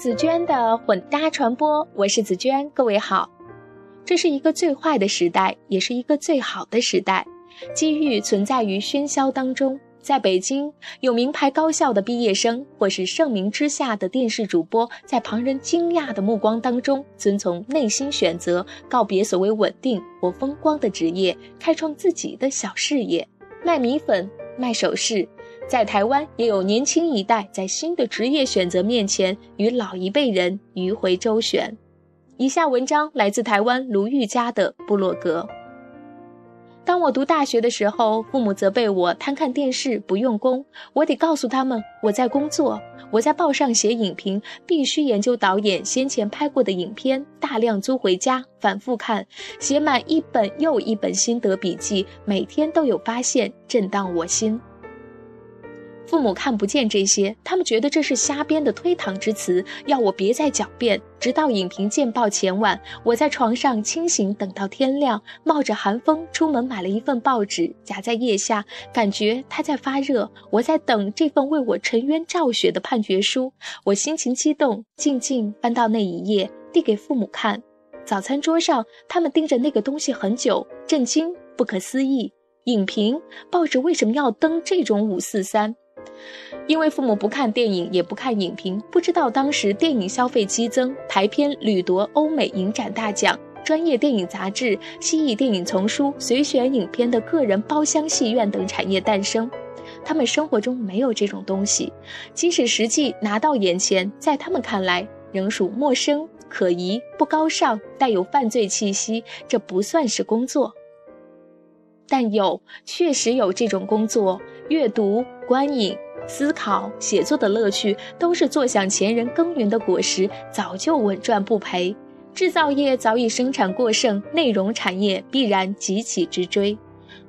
紫娟的混搭传播，我是紫娟，各位好。这是一个最坏的时代，也是一个最好的时代。机遇存在于喧嚣当中。在北京，有名牌高校的毕业生，或是盛名之下的电视主播，在旁人惊讶的目光当中，遵从内心选择，告别所谓稳定或风光的职业，开创自己的小事业，卖米粉，卖首饰。在台湾，也有年轻一代在新的职业选择面前，与老一辈人迂回周旋。以下文章来自台湾卢玉佳的部落格。当我读大学的时候，父母责备我贪看电视不用功，我得告诉他们我在工作，我在报上写影评，必须研究导演先前拍过的影片，大量租回家反复看，写满一本又一本心得笔记，每天都有发现，震荡我心。父母看不见这些，他们觉得这是瞎编的推搪之词，要我别再狡辩。直到影评见报前晚，我在床上清醒，等到天亮，冒着寒风出门买了一份报纸，夹在腋下，感觉它在发热。我在等这份为我沉冤昭雪的判决书，我心情激动，静静翻到那一页，递给父母看。早餐桌上，他们盯着那个东西很久，震惊，不可思议。影评报纸为什么要登这种五四三？因为父母不看电影，也不看影评，不知道当时电影消费激增，排片屡夺欧美影展大奖，专业电影杂志、西艺电影丛书、随选影片的个人包厢戏院等产业诞生。他们生活中没有这种东西，即使实际拿到眼前，在他们看来仍属陌生、可疑、不高尚，带有犯罪气息。这不算是工作，但有，确实有这种工作：阅读。观影、思考、写作的乐趣，都是坐享前人耕耘的果实，早就稳赚不赔。制造业早已生产过剩，内容产业必然急起直追。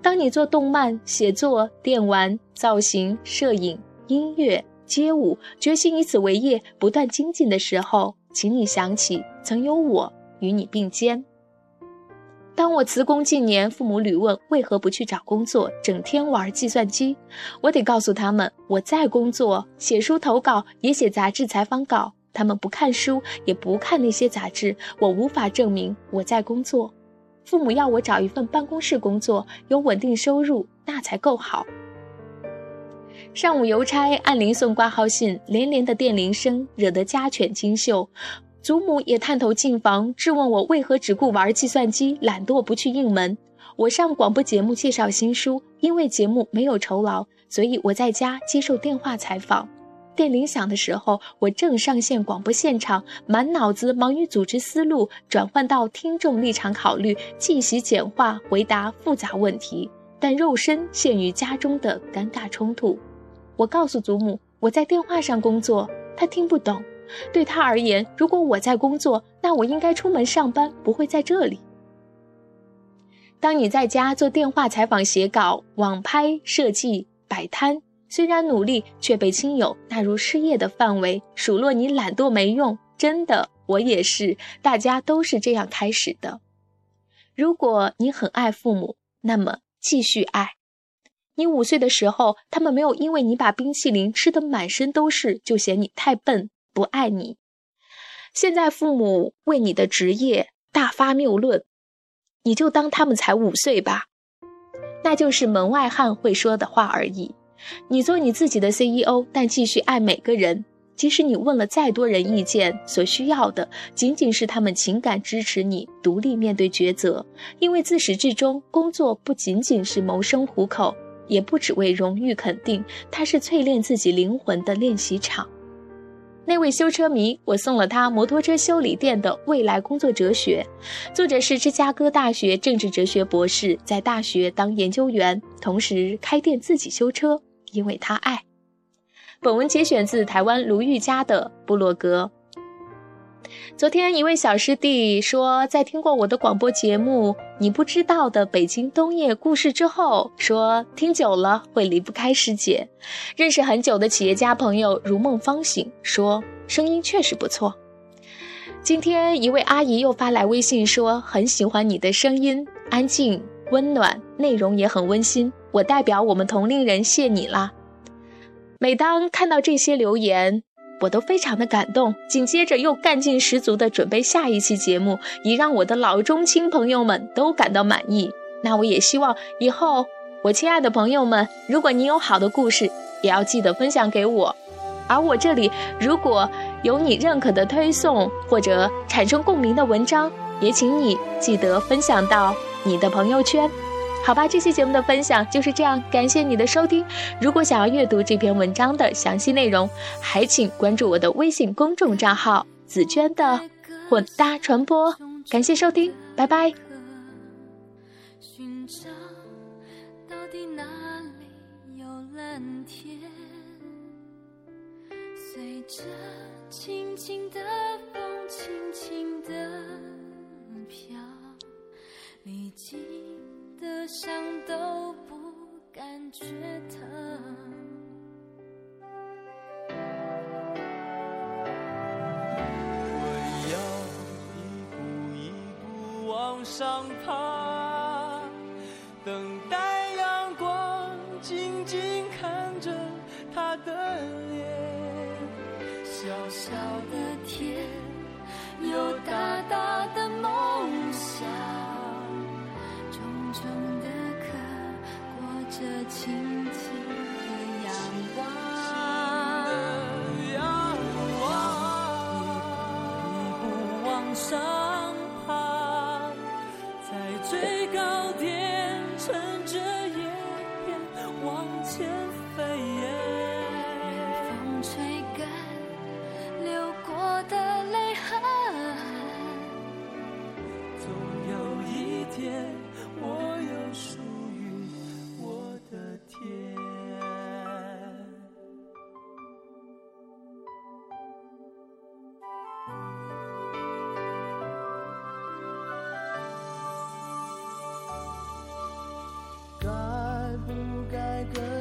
当你做动漫、写作、电玩、造型、摄影、音乐、街舞，决心以此为业，不断精进的时候，请你想起，曾有我与你并肩。当我辞工近年，父母屡问为何不去找工作，整天玩计算机，我得告诉他们，我在工作，写书投稿，也写杂志采访稿。他们不看书，也不看那些杂志，我无法证明我在工作。父母要我找一份办公室工作，有稳定收入，那才够好。上午邮差按铃送挂号信，连连的电铃声惹得家犬惊嗅。祖母也探头进房，质问我为何只顾玩计算机，懒惰不去应门。我上广播节目介绍新书，因为节目没有酬劳，所以我在家接受电话采访。电铃响的时候，我正上线广播现场，满脑子忙于组织思路，转换到听众立场考虑，进行简化回答复杂问题，但肉身陷于家中的尴尬冲突。我告诉祖母我在电话上工作，她听不懂。对他而言，如果我在工作，那我应该出门上班，不会在这里。当你在家做电话采访、写稿、网拍、设计、摆摊，虽然努力，却被亲友纳入失业的范围，数落你懒惰没用。真的，我也是，大家都是这样开始的。如果你很爱父母，那么继续爱。你五岁的时候，他们没有因为你把冰淇淋吃得满身都是，就嫌你太笨。不爱你，现在父母为你的职业大发谬论，你就当他们才五岁吧，那就是门外汉会说的话而已。你做你自己的 CEO，但继续爱每个人，即使你问了再多人意见，所需要的仅仅是他们情感支持你独立面对抉择。因为自始至终，工作不仅仅是谋生糊口，也不只为荣誉肯定，它是淬炼自己灵魂的练习场。那位修车迷，我送了他摩托车修理店的未来工作哲学。作者是芝加哥大学政治哲学博士，在大学当研究员，同时开店自己修车，因为他爱。本文节选自台湾卢玉佳的布洛格。昨天一位小师弟说，在听过我的广播节目《你不知道的北京冬夜故事》之后，说听久了会离不开师姐。认识很久的企业家朋友如梦方醒说，声音确实不错。今天一位阿姨又发来微信说，很喜欢你的声音，安静温暖，内容也很温馨。我代表我们同龄人谢你啦。每当看到这些留言。我都非常的感动。紧接着又干劲十足的准备下一期节目，以让我的老中青朋友们都感到满意。那我也希望以后，我亲爱的朋友们，如果你有好的故事，也要记得分享给我。而我这里如果有你认可的推送或者产生共鸣的文章，也请你记得分享到你的朋友圈。好吧，这期节目的分享就是这样，感谢你的收听。如果想要阅读这篇文章的详细内容，还请关注我的微信公众账号“紫娟的混搭传播”。感谢收听，拜拜。寻找到底哪里有蓝天？随着轻轻的风，轻轻的飘，历经。的伤都不感觉疼。我要一步一步往上爬，等待阳光，静静看着他的脸。小小的天，有最高点，乘着叶片往前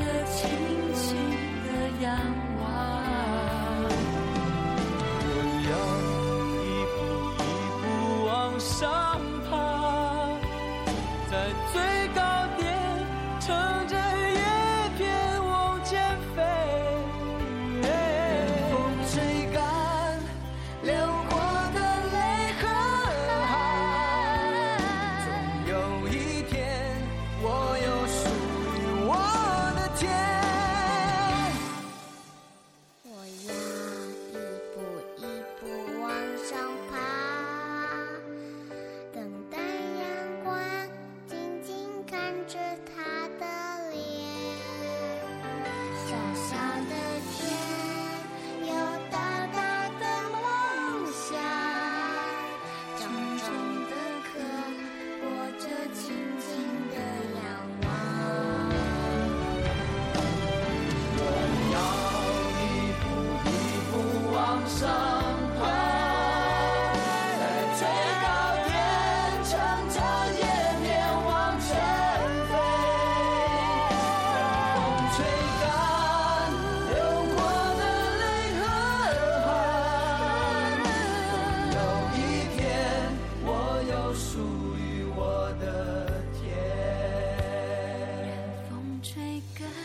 的情。my God.